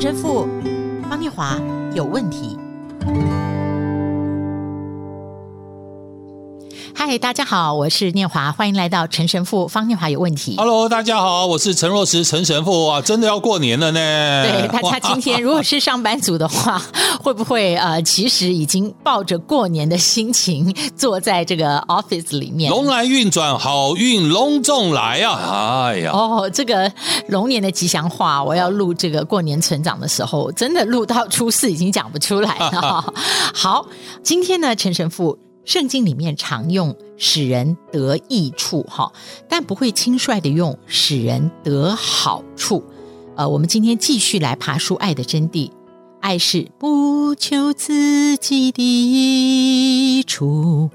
陈神父方念华有问题。嗨，大家好，我是念华，欢迎来到陈神父方念华有问题。Hello，大家好，我是陈若石陈神父啊，真的要过年了呢。对，大家今天如果是上班族的话，会不会呃，其实已经抱着过年的心情坐在这个 office 里面？龙来运转，好运隆重来啊！哎呀，哦，这个龙年的吉祥话，我要录这个过年成长的时候，真的录到初四已经讲不出来了。好，今天呢，陈神父。圣经里面常用使人得益处，哈，但不会轻率的用使人得好处。呃，我们今天继续来爬梳爱的真谛。爱是不求自己的益处。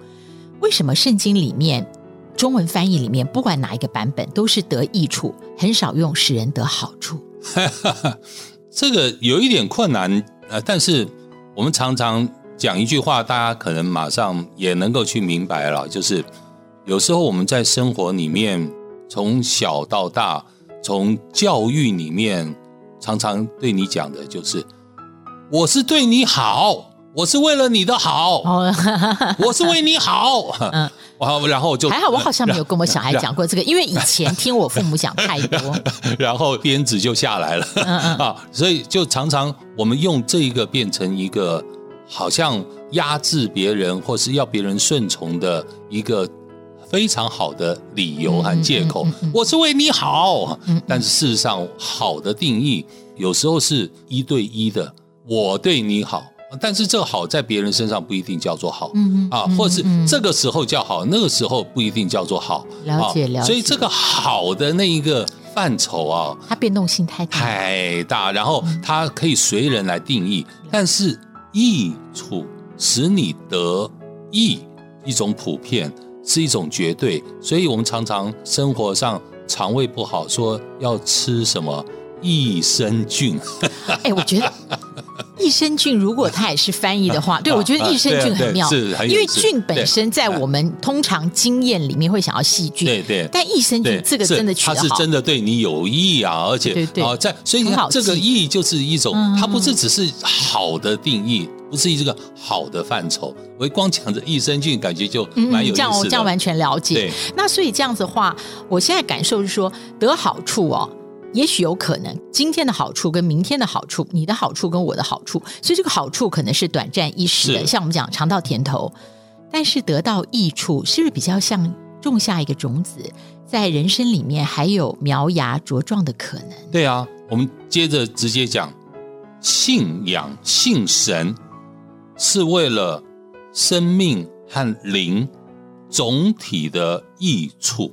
为什么圣经里面中文翻译里面不管哪一个版本都是得益处，很少用使人得好处？这个有一点困难，呃，但是我们常常。讲一句话，大家可能马上也能够去明白了，就是有时候我们在生活里面，从小到大，从教育里面，常常对你讲的就是，我是对你好，我是为了你的好，我是为你好。嗯，然后就还好，我好像没有跟我小孩讲过这个，因为以前听我父母讲太多，然后鞭子就下来了。嗯嗯啊，所以就常常我们用这一个变成一个。好像压制别人或是要别人顺从的一个非常好的理由和借口，我是为你好。但是事实上，好的定义有时候是一对一的，我对你好，但是这个好在别人身上不一定叫做好，啊，或者是这个时候叫好，那个时候不一定叫做好。了解了解。所以这个好的那一个范畴啊，它变动性太大太大，然后它可以随人来定义，但是。益处使你得益，一种普遍是一种绝对，所以我们常常生活上肠胃不好，说要吃什么益生菌。哎，我觉得益生菌如果它也是翻译的话，对，我觉得益生菌很妙，是因为菌本身在我们通常经验里面会想要细菌，对对，但益生菌这个真的它是真的对你有益啊，而且啊，在所以你看这个益就是一种，它不是只是好的定义。不是这个好的范畴，我光讲着益生菌，感觉就蛮有意思的。嗯，这样我这样完全了解。那所以这样子的话，我现在感受是说得好处哦，也许有可能今天的好处跟明天的好处，你的好处跟我的好处，所以这个好处可能是短暂一时的，像我们讲尝到甜头，但是得到益处，是不是比较像种下一个种子，在人生里面还有苗芽茁壮的可能？对啊，我们接着直接讲信仰信神。是为了生命和灵总体的益处，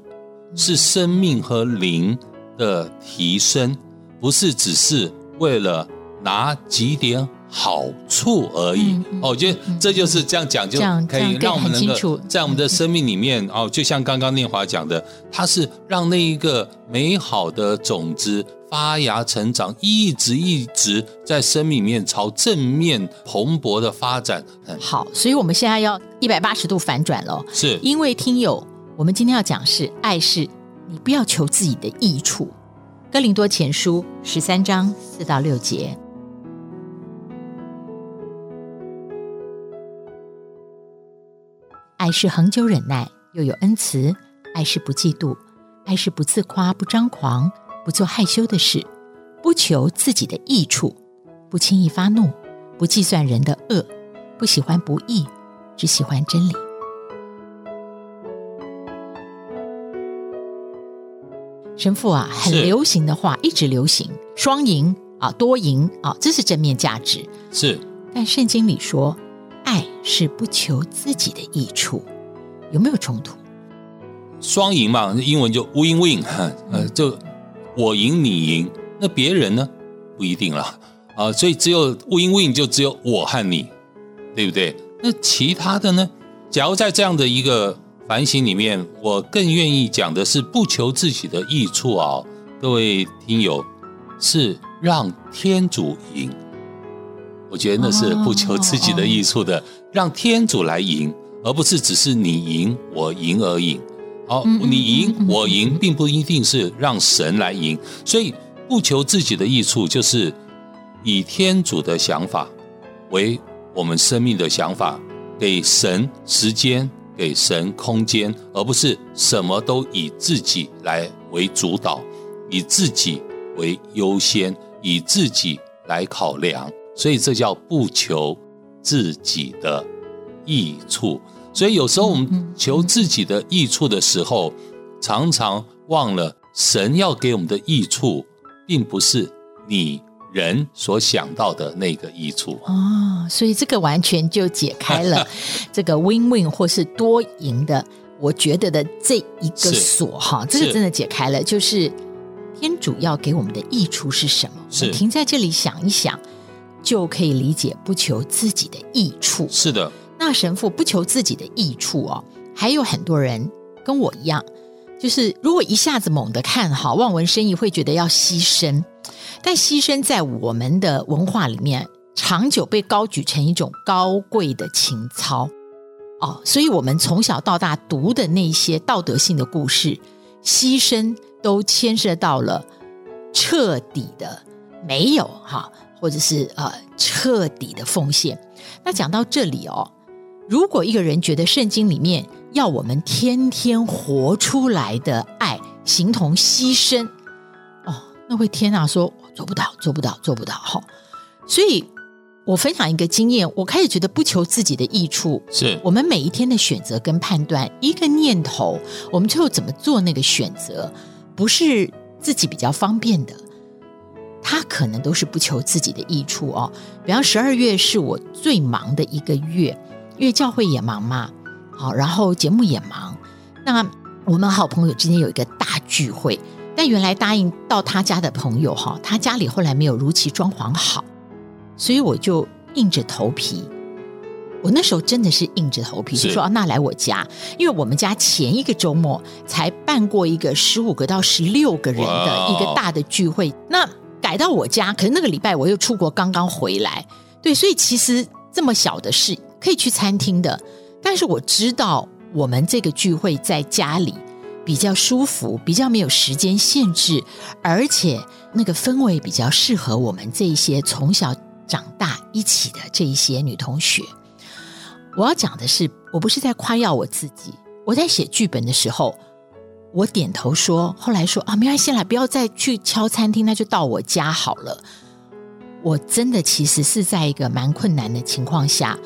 是生命和灵的提升，不是只是为了拿几点好处而已。嗯嗯、哦，我觉得这就是这样讲，就可以让我们能够在我们的生命里面哦，就像刚刚念华讲的，它是让那一个美好的种子。发芽成长，一直一直在生命里面朝正面蓬勃的发展。好，所以我们现在要一百八十度反转了。是，因为听友，我们今天要讲是爱是，你不要求自己的益处。哥林多前书十三章四到六节，爱是恒久忍耐，又有恩慈；爱是不嫉妒，爱是不自夸，不张狂。不做害羞的事，不求自己的益处，不轻易发怒，不计算人的恶，不喜欢不义，只喜欢真理。神父啊，很流行的话，一直流行双赢啊，多赢啊，这是正面价值。是，但圣经里说，爱是不求自己的益处，有没有冲突？双赢嘛，英文就 win-win，呃，就。我赢你赢，那别人呢？不一定了啊，所以只有 win win 就只有我和你，对不对？那其他的呢？假如在这样的一个反省里面，我更愿意讲的是不求自己的益处啊，各位听友，是让天主赢。我觉得那是不求自己的益处的，让天主来赢，而不是只是你赢我赢而已。好，你赢我赢，并不一定是让神来赢，所以不求自己的益处，就是以天主的想法为我们生命的想法，给神时间，给神空间，而不是什么都以自己来为主导，以自己为优先，以自己来考量。所以这叫不求自己的益处。所以有时候我们求自己的益处的时候，常常忘了神要给我们的益处，并不是你人所想到的那个益处哦。所以这个完全就解开了 这个 win-win 或是多赢的，我觉得的这一个锁哈，这个真的解开了，就是天主要给我们的益处是什么？是停在这里想一想，就可以理解不求自己的益处。是的。那神父不求自己的益处哦，还有很多人跟我一样，就是如果一下子猛地看好望文生义，会觉得要牺牲，但牺牲在我们的文化里面，长久被高举成一种高贵的情操哦，所以我们从小到大读的那些道德性的故事，牺牲都牵涉到了彻底的没有哈，或者是呃彻底的奉献。那讲到这里哦。如果一个人觉得圣经里面要我们天天活出来的爱，形同牺牲，哦，那会天啊，说做不到，做不到，做不到，哈。所以，我分享一个经验，我开始觉得不求自己的益处，是我们每一天的选择跟判断，一个念头，我们最后怎么做那个选择，不是自己比较方便的，他可能都是不求自己的益处哦。比方十二月是我最忙的一个月。因为教会也忙嘛，好，然后节目也忙。那我们好朋友之间有一个大聚会，但原来答应到他家的朋友哈，他家里后来没有如期装潢好，所以我就硬着头皮。我那时候真的是硬着头皮，就说啊那来我家，因为我们家前一个周末才办过一个十五个到十六个人的一个大的聚会，那改到我家，可是那个礼拜我又出国刚刚回来，对，所以其实这么小的事。可以去餐厅的，但是我知道我们这个聚会在家里比较舒服，比较没有时间限制，而且那个氛围比较适合我们这一些从小长大一起的这一些女同学。我要讲的是，我不是在夸耀我自己，我在写剧本的时候，我点头说，后来说啊，没关系啦，不要再去敲餐厅，那就到我家好了。我真的其实是在一个蛮困难的情况下。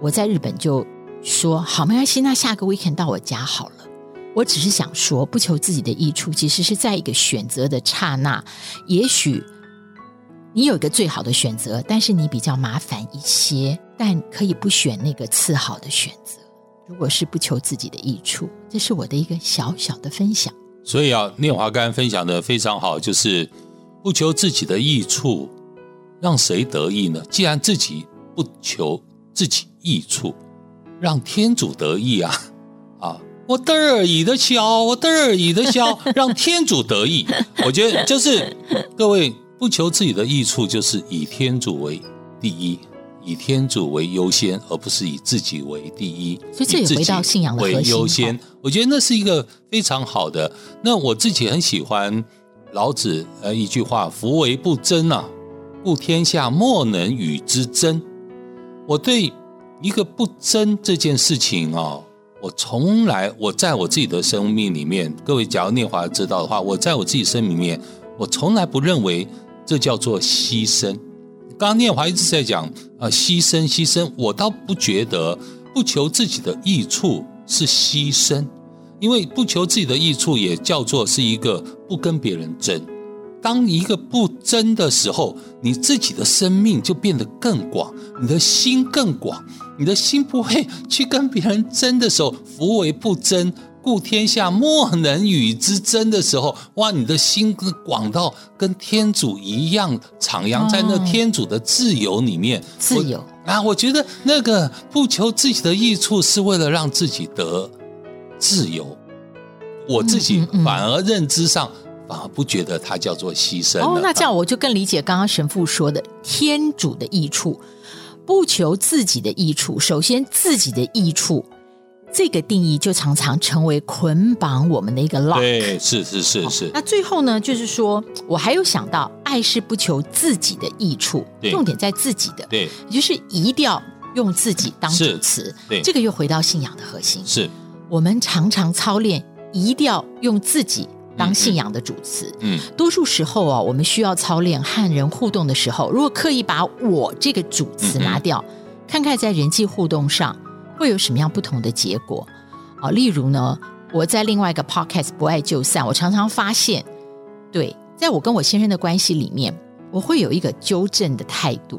我在日本就说好，没关系，那下个 weekend 到我家好了。我只是想说，不求自己的益处，其实是在一个选择的刹那，也许你有一个最好的选择，但是你比较麻烦一些，但可以不选那个次好的选择。如果是不求自己的益处，这是我的一个小小的分享。所以啊，念华刚刚分享的非常好，就是不求自己的益处，让谁得益呢？既然自己不求。自己益处，让天主得意啊！啊，我得而已的笑，我得而已的笑，让天主得意。我觉得就是各位不求自己的益处，就是以天主为第一，以天主为优先，而不是以自己为第一。所以这也回到信仰的核心。为优先，我觉得那是一个非常好的。那我自己很喜欢老子呃一句话：“夫唯不争啊，故天下莫能与之争。”我对一个不争这件事情哦，我从来我在我自己的生命里面，各位假如念华知道的话，我在我自己生命里面，我从来不认为这叫做牺牲。刚刚念华一直在讲啊，牺牲牺牲，我倒不觉得不求自己的益处是牺牲，因为不求自己的益处也叫做是一个不跟别人争。当一个不争的时候，你自己的生命就变得更广，你的心更广，你的心不会去跟别人争的时候，夫为不争，故天下莫能与之争的时候，哇，你的心广到跟天主一样，徜徉在那天主的自由里面。自由啊，我觉得那个不求自己的益处，是为了让自己得自由。我自己反而认知上。反而不觉得它叫做牺牲哦。那这样我就更理解刚刚神父说的天主的益处，不求自己的益处。首先，自己的益处，这个定义就常常成为捆绑我们的一个 lock。对，是是是是。那最后呢，就是说我还有想到，爱是不求自己的益处，重点在自己的，对，也就是一定要用自己当主词。对，这个又回到信仰的核心。是我们常常操练，一定要用自己当信仰的主词。嗯，嗯，多数时候啊，我们需要操练和人互动的时候，如果刻意把我这个主词拿掉，看看在人际互动上。会有什么样不同的结果？啊，例如呢，我在另外一个 podcast《不爱就散》，我常常发现，对，在我跟我先生的关系里面，我会有一个纠正的态度。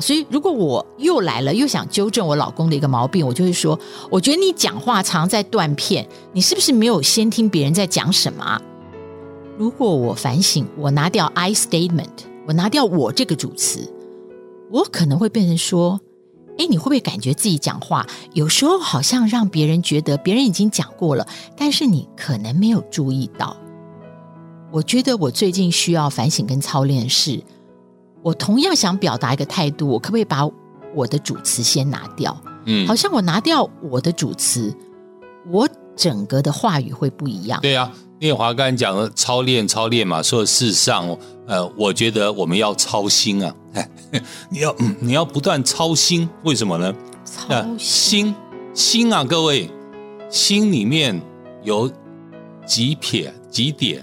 所以如果我又来了，又想纠正我老公的一个毛病，我就会说，我觉得你讲话常在断片，你是不是没有先听别人在讲什么？如果我反省，我拿掉 I statement，我拿掉我这个主词，我可能会变成说。哎，你会不会感觉自己讲话有时候好像让别人觉得别人已经讲过了，但是你可能没有注意到？我觉得我最近需要反省跟操练是，我同样想表达一个态度，我可不可以把我的主词先拿掉？嗯，好像我拿掉我的主词，我整个的话语会不一样。对啊，念华刚才讲了操练操练嘛，说事实上，呃，我觉得我们要操心啊。你要你要不断操心，为什么呢？操心心，心啊，各位，心里面有几撇几点，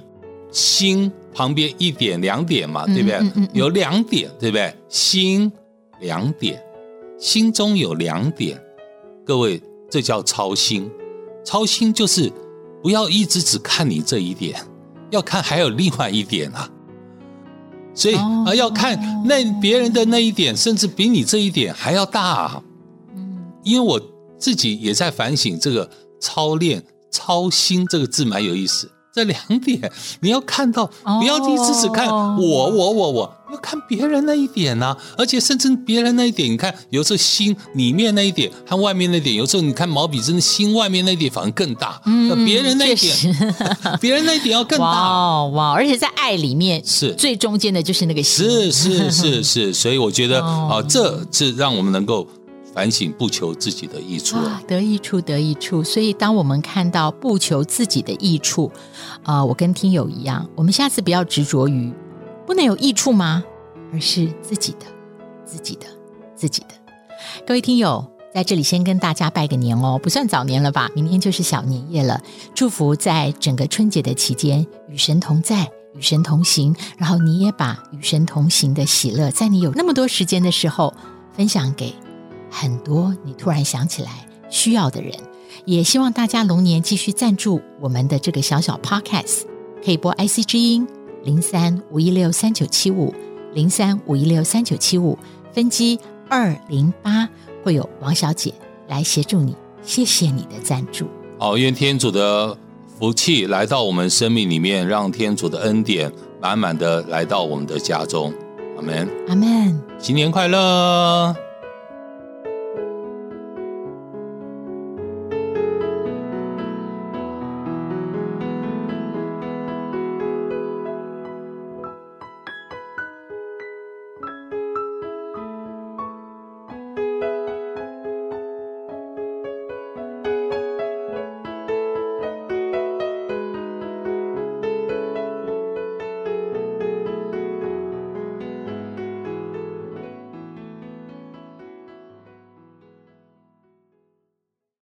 心旁边一点两点嘛，对不对？嗯嗯嗯、有两点，对不对？心两点，心中有两点，各位，这叫操心。操心就是不要一直只看你这一点，要看还有另外一点啊。所以啊，要看那别人的那一点，甚至比你这一点还要大。嗯，因为我自己也在反省这个操练“操心”这个字蛮有意思。这两点你要看到，不要一直只看我我我我，要看别人那一点呐、啊。而且甚至别人那一点，你看有时候心里面那一点和外面那一点，有时候你看毛笔真的心外面那一点反而更大。嗯，别人那一点，别人那一点要更大。哇哇！而且在爱里面是最中间的就是那个心。是是是是，所以我觉得 啊，这是让我们能够。反省不求自己的益处啊，得益处得益处。所以，当我们看到不求自己的益处，啊、呃，我跟听友一样，我们下次不要执着于不能有益处吗？而是自己的、自己的、自己的。各位听友，在这里先跟大家拜个年哦，不算早年了吧？明天就是小年夜了。祝福在整个春节的期间，与神同在，与神同行。然后你也把与神同行的喜乐，在你有那么多时间的时候，分享给。很多你突然想起来需要的人，也希望大家龙年继续赞助我们的这个小小 podcast，可以拨 IC 之音零三五一六三九七五零三五一六三九七五分机二零八，会有王小姐来协助你。谢谢你的赞助。好，愿天主的福气来到我们生命里面，让天主的恩典满满的来到我们的家中。阿门，阿门，新年快乐。